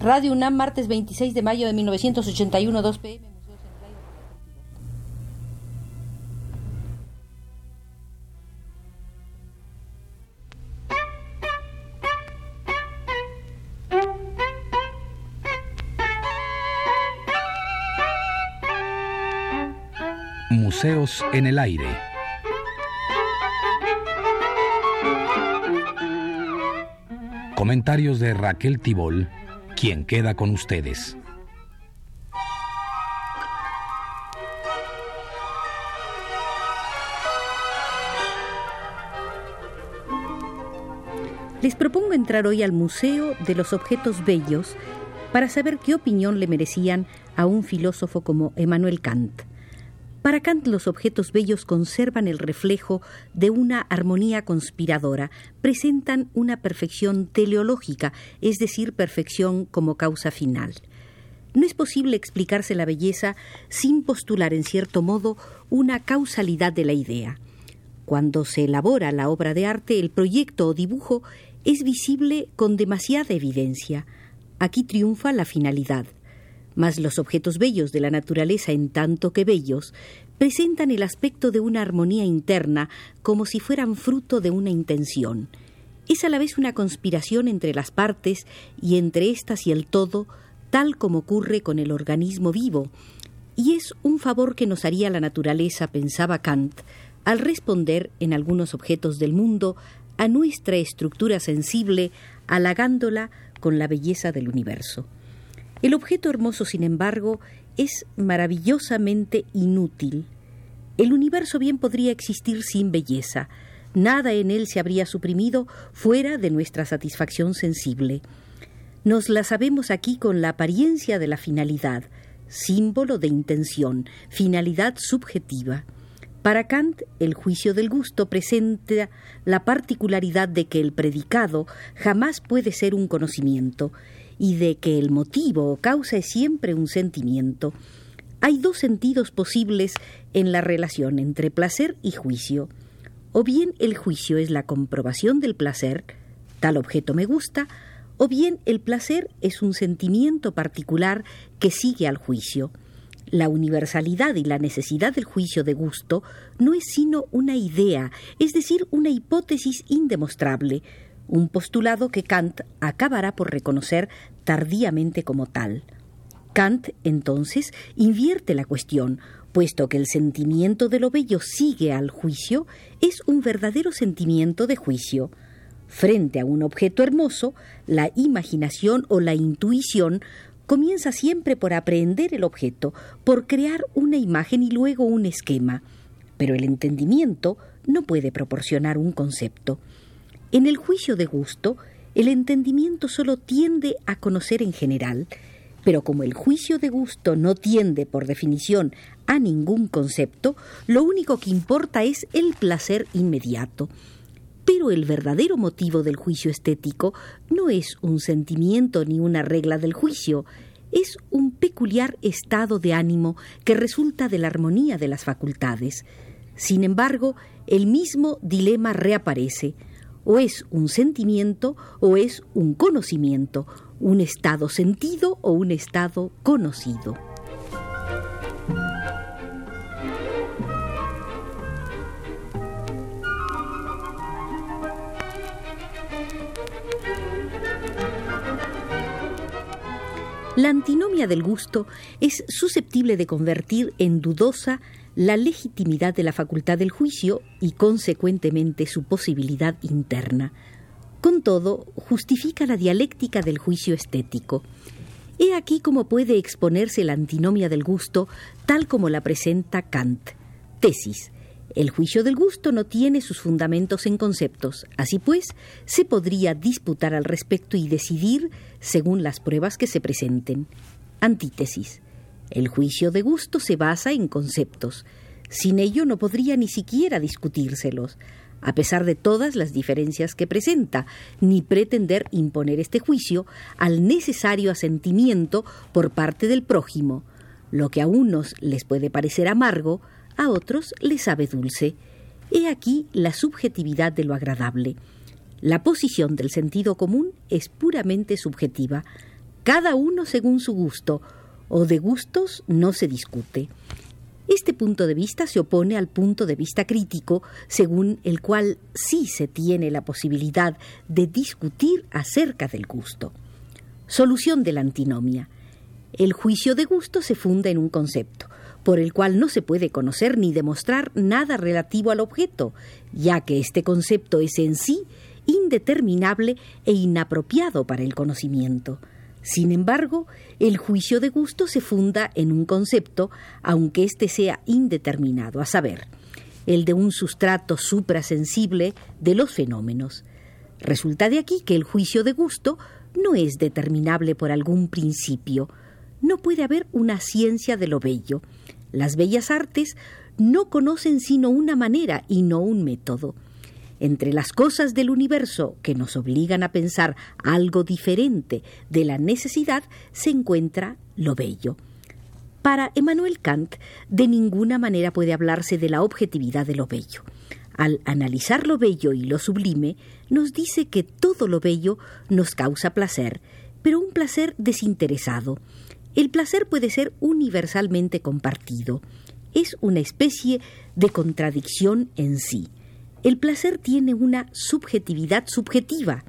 Radio UNAM, martes 26 de mayo de 1981, 2 pm. Museos en el aire. Comentarios de Raquel Tibol quien queda con ustedes. Les propongo entrar hoy al Museo de los Objetos Bellos para saber qué opinión le merecían a un filósofo como Emmanuel Kant. Para Kant los objetos bellos conservan el reflejo de una armonía conspiradora, presentan una perfección teleológica, es decir, perfección como causa final. No es posible explicarse la belleza sin postular en cierto modo una causalidad de la idea. Cuando se elabora la obra de arte, el proyecto o dibujo es visible con demasiada evidencia. Aquí triunfa la finalidad mas los objetos bellos de la naturaleza, en tanto que bellos, presentan el aspecto de una armonía interna, como si fueran fruto de una intención. Es a la vez una conspiración entre las partes y entre éstas y el todo, tal como ocurre con el organismo vivo, y es un favor que nos haría la naturaleza, pensaba Kant, al responder en algunos objetos del mundo a nuestra estructura sensible, halagándola con la belleza del universo. El objeto hermoso, sin embargo, es maravillosamente inútil. El universo bien podría existir sin belleza. Nada en él se habría suprimido fuera de nuestra satisfacción sensible. Nos la sabemos aquí con la apariencia de la finalidad, símbolo de intención, finalidad subjetiva. Para Kant, el juicio del gusto presenta la particularidad de que el predicado jamás puede ser un conocimiento y de que el motivo o causa es siempre un sentimiento, hay dos sentidos posibles en la relación entre placer y juicio. O bien el juicio es la comprobación del placer, tal objeto me gusta, o bien el placer es un sentimiento particular que sigue al juicio. La universalidad y la necesidad del juicio de gusto no es sino una idea, es decir, una hipótesis indemostrable, un postulado que Kant acabará por reconocer tardíamente como tal. Kant, entonces, invierte la cuestión, puesto que el sentimiento de lo bello sigue al juicio, es un verdadero sentimiento de juicio. Frente a un objeto hermoso, la imaginación o la intuición comienza siempre por aprehender el objeto, por crear una imagen y luego un esquema. Pero el entendimiento no puede proporcionar un concepto. En el juicio de gusto, el entendimiento solo tiende a conocer en general, pero como el juicio de gusto no tiende, por definición, a ningún concepto, lo único que importa es el placer inmediato. Pero el verdadero motivo del juicio estético no es un sentimiento ni una regla del juicio, es un peculiar estado de ánimo que resulta de la armonía de las facultades. Sin embargo, el mismo dilema reaparece o es un sentimiento o es un conocimiento, un estado sentido o un estado conocido. La antinomia del gusto es susceptible de convertir en dudosa la legitimidad de la facultad del juicio y, consecuentemente, su posibilidad interna. Con todo, justifica la dialéctica del juicio estético. He aquí cómo puede exponerse la antinomia del gusto tal como la presenta Kant. Tesis. El juicio del gusto no tiene sus fundamentos en conceptos. Así pues, se podría disputar al respecto y decidir según las pruebas que se presenten. Antítesis. El juicio de gusto se basa en conceptos. Sin ello no podría ni siquiera discutírselos, a pesar de todas las diferencias que presenta, ni pretender imponer este juicio al necesario asentimiento por parte del prójimo. Lo que a unos les puede parecer amargo, a otros les sabe dulce. He aquí la subjetividad de lo agradable. La posición del sentido común es puramente subjetiva. cada uno según su gusto, o de gustos no se discute. Este punto de vista se opone al punto de vista crítico, según el cual sí se tiene la posibilidad de discutir acerca del gusto. Solución de la antinomia. El juicio de gusto se funda en un concepto, por el cual no se puede conocer ni demostrar nada relativo al objeto, ya que este concepto es en sí indeterminable e inapropiado para el conocimiento. Sin embargo, el juicio de gusto se funda en un concepto, aunque éste sea indeterminado, a saber, el de un sustrato suprasensible de los fenómenos. Resulta de aquí que el juicio de gusto no es determinable por algún principio. No puede haber una ciencia de lo bello. Las bellas artes no conocen sino una manera y no un método. Entre las cosas del universo que nos obligan a pensar algo diferente de la necesidad se encuentra lo bello. Para Emmanuel Kant, de ninguna manera puede hablarse de la objetividad de lo bello. Al analizar lo bello y lo sublime, nos dice que todo lo bello nos causa placer, pero un placer desinteresado. El placer puede ser universalmente compartido. Es una especie de contradicción en sí. El placer tiene una subjetividad subjetiva.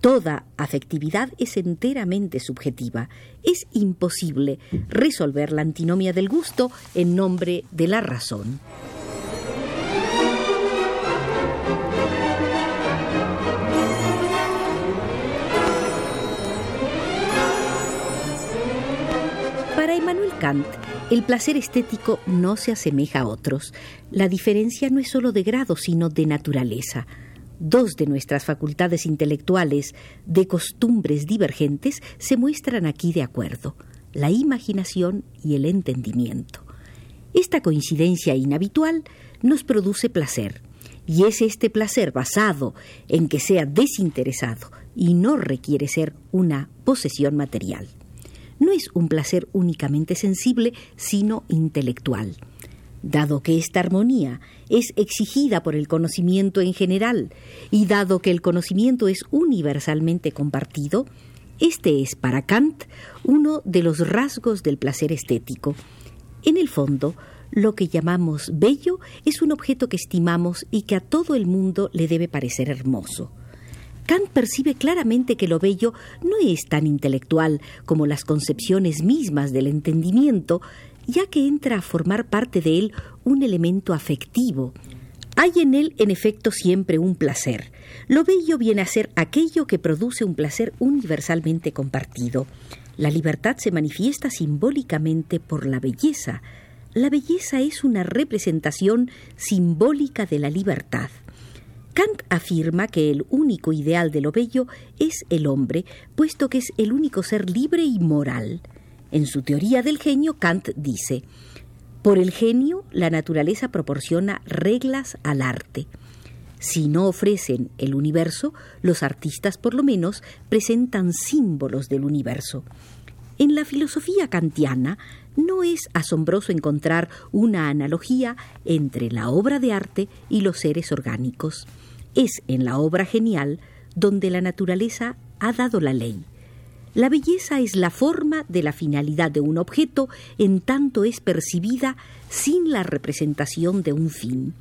Toda afectividad es enteramente subjetiva. Es imposible resolver la antinomia del gusto en nombre de la razón. Kant, el placer estético no se asemeja a otros. La diferencia no es sólo de grado, sino de naturaleza. Dos de nuestras facultades intelectuales, de costumbres divergentes, se muestran aquí de acuerdo, la imaginación y el entendimiento. Esta coincidencia inhabitual nos produce placer, y es este placer basado en que sea desinteresado y no requiere ser una posesión material no es un placer únicamente sensible, sino intelectual. Dado que esta armonía es exigida por el conocimiento en general y dado que el conocimiento es universalmente compartido, este es para Kant uno de los rasgos del placer estético. En el fondo, lo que llamamos bello es un objeto que estimamos y que a todo el mundo le debe parecer hermoso. Kant percibe claramente que lo bello no es tan intelectual como las concepciones mismas del entendimiento, ya que entra a formar parte de él un elemento afectivo. Hay en él, en efecto, siempre un placer. Lo bello viene a ser aquello que produce un placer universalmente compartido. La libertad se manifiesta simbólicamente por la belleza. La belleza es una representación simbólica de la libertad. Kant afirma que el único ideal de lo bello es el hombre, puesto que es el único ser libre y moral. En su teoría del genio, Kant dice, por el genio, la naturaleza proporciona reglas al arte. Si no ofrecen el universo, los artistas por lo menos presentan símbolos del universo. En la filosofía kantiana no es asombroso encontrar una analogía entre la obra de arte y los seres orgánicos. Es en la obra genial donde la naturaleza ha dado la ley. La belleza es la forma de la finalidad de un objeto en tanto es percibida sin la representación de un fin.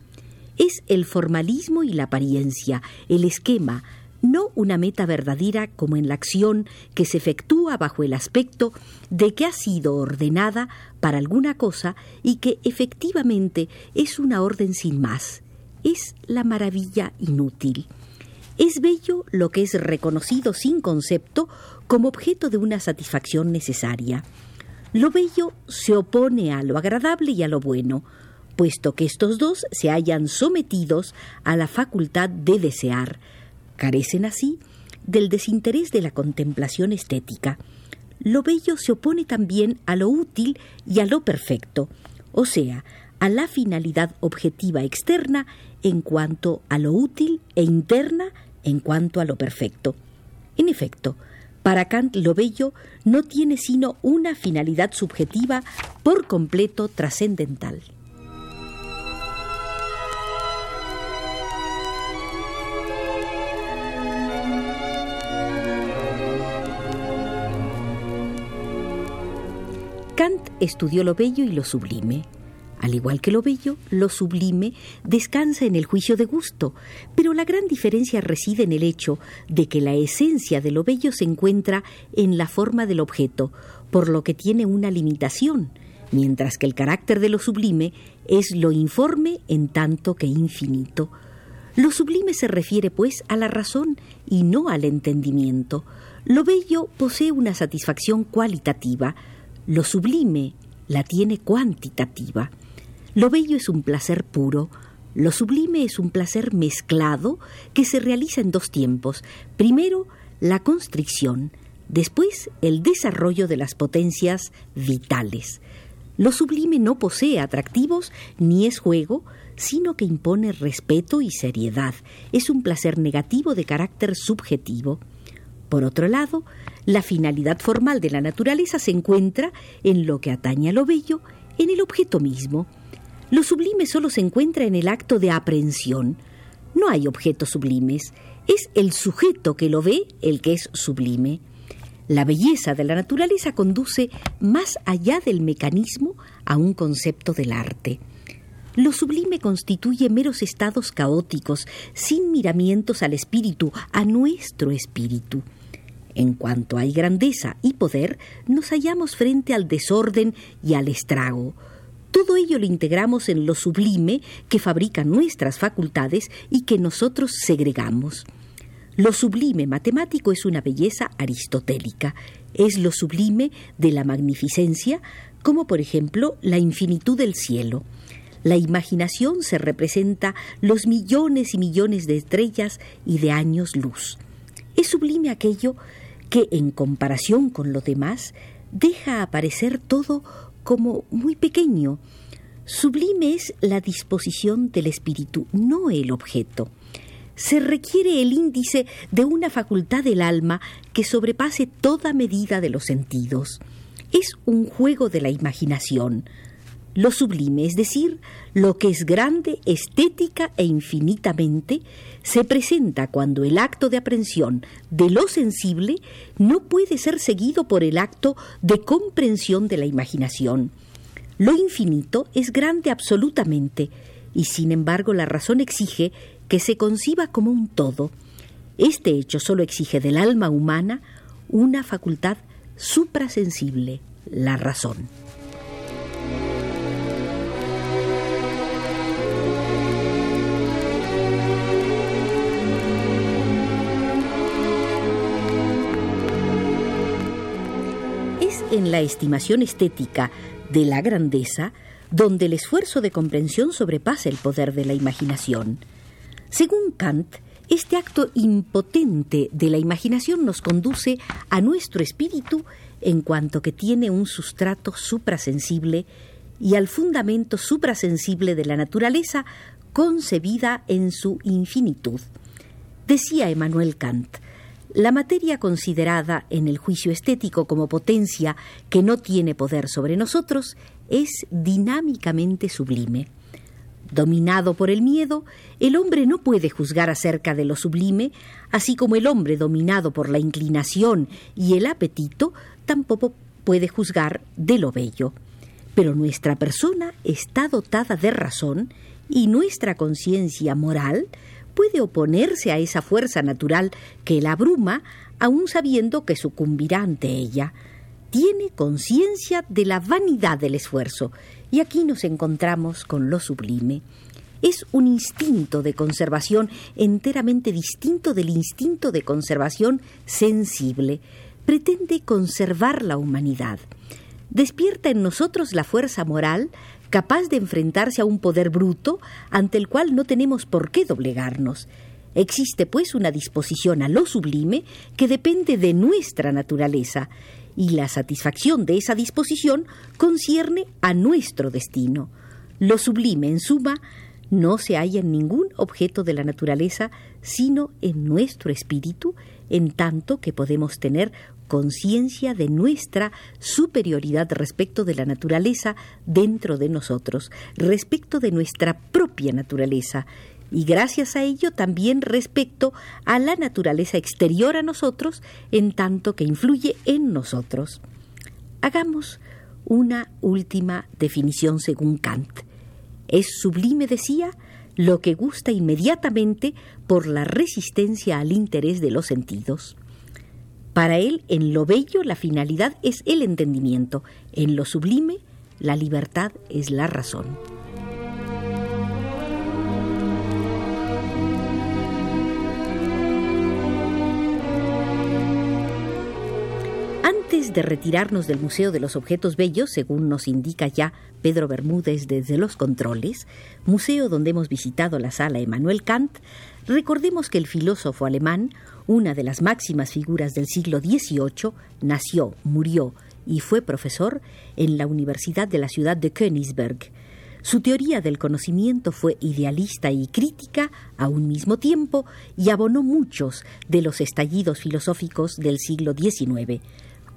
Es el formalismo y la apariencia, el esquema, no una meta verdadera como en la acción que se efectúa bajo el aspecto de que ha sido ordenada para alguna cosa y que efectivamente es una orden sin más es la maravilla inútil. Es bello lo que es reconocido sin concepto como objeto de una satisfacción necesaria. Lo bello se opone a lo agradable y a lo bueno, puesto que estos dos se hallan sometidos a la facultad de desear. Carecen así del desinterés de la contemplación estética. Lo bello se opone también a lo útil y a lo perfecto, o sea, a la finalidad objetiva externa en cuanto a lo útil e interna en cuanto a lo perfecto. En efecto, para Kant lo bello no tiene sino una finalidad subjetiva por completo trascendental. Kant estudió lo bello y lo sublime. Al igual que lo bello, lo sublime descansa en el juicio de gusto, pero la gran diferencia reside en el hecho de que la esencia de lo bello se encuentra en la forma del objeto, por lo que tiene una limitación, mientras que el carácter de lo sublime es lo informe en tanto que infinito. Lo sublime se refiere, pues, a la razón y no al entendimiento. Lo bello posee una satisfacción cualitativa, lo sublime la tiene cuantitativa. Lo bello es un placer puro, lo sublime es un placer mezclado que se realiza en dos tiempos. Primero, la constricción, después el desarrollo de las potencias vitales. Lo sublime no posee atractivos ni es juego, sino que impone respeto y seriedad. Es un placer negativo de carácter subjetivo. Por otro lado, la finalidad formal de la naturaleza se encuentra en lo que atañe a lo bello, en el objeto mismo. Lo sublime solo se encuentra en el acto de aprehensión. No hay objetos sublimes. Es el sujeto que lo ve el que es sublime. La belleza de la naturaleza conduce más allá del mecanismo a un concepto del arte. Lo sublime constituye meros estados caóticos, sin miramientos al espíritu, a nuestro espíritu. En cuanto hay grandeza y poder, nos hallamos frente al desorden y al estrago. Todo ello lo integramos en lo sublime que fabrica nuestras facultades y que nosotros segregamos. Lo sublime matemático es una belleza aristotélica, es lo sublime de la magnificencia, como por ejemplo la infinitud del cielo. La imaginación se representa los millones y millones de estrellas y de años luz. Es sublime aquello que, en comparación con lo demás, deja aparecer todo como muy pequeño. Sublime es la disposición del espíritu, no el objeto. Se requiere el índice de una facultad del alma que sobrepase toda medida de los sentidos. Es un juego de la imaginación. Lo sublime, es decir, lo que es grande, estética e infinitamente, se presenta cuando el acto de aprehensión de lo sensible no puede ser seguido por el acto de comprensión de la imaginación. Lo infinito es grande absolutamente, y sin embargo la razón exige que se conciba como un todo. Este hecho solo exige del alma humana una facultad suprasensible, la razón. En la estimación estética de la grandeza donde el esfuerzo de comprensión sobrepasa el poder de la imaginación. Según Kant, este acto impotente de la imaginación nos conduce a nuestro espíritu en cuanto que tiene un sustrato suprasensible y al fundamento suprasensible de la naturaleza concebida en su infinitud. Decía Emmanuel Kant, la materia considerada en el juicio estético como potencia que no tiene poder sobre nosotros es dinámicamente sublime. Dominado por el miedo, el hombre no puede juzgar acerca de lo sublime, así como el hombre dominado por la inclinación y el apetito tampoco puede juzgar de lo bello. Pero nuestra persona está dotada de razón y nuestra conciencia moral puede oponerse a esa fuerza natural que la abruma, aun sabiendo que sucumbirá ante ella. Tiene conciencia de la vanidad del esfuerzo, y aquí nos encontramos con lo sublime. Es un instinto de conservación enteramente distinto del instinto de conservación sensible. Pretende conservar la humanidad. Despierta en nosotros la fuerza moral capaz de enfrentarse a un poder bruto ante el cual no tenemos por qué doblegarnos. Existe, pues, una disposición a lo sublime que depende de nuestra naturaleza, y la satisfacción de esa disposición concierne a nuestro destino. Lo sublime, en suma, no se halla en ningún objeto de la naturaleza, sino en nuestro espíritu, en tanto que podemos tener conciencia de nuestra superioridad respecto de la naturaleza dentro de nosotros, respecto de nuestra propia naturaleza, y gracias a ello también respecto a la naturaleza exterior a nosotros, en tanto que influye en nosotros. Hagamos una última definición según Kant. Es sublime, decía, lo que gusta inmediatamente por la resistencia al interés de los sentidos. Para él, en lo bello, la finalidad es el entendimiento, en lo sublime, la libertad es la razón. Antes de retirarnos del Museo de los Objetos Bellos, según nos indica ya Pedro Bermúdez desde los controles, museo donde hemos visitado la sala Emmanuel Kant, recordemos que el filósofo alemán, una de las máximas figuras del siglo XVIII, nació, murió y fue profesor en la Universidad de la ciudad de Königsberg. Su teoría del conocimiento fue idealista y crítica a un mismo tiempo y abonó muchos de los estallidos filosóficos del siglo XIX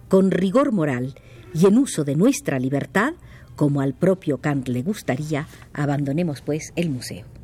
con rigor moral y en uso de nuestra libertad, como al propio Kant le gustaría, abandonemos pues el museo.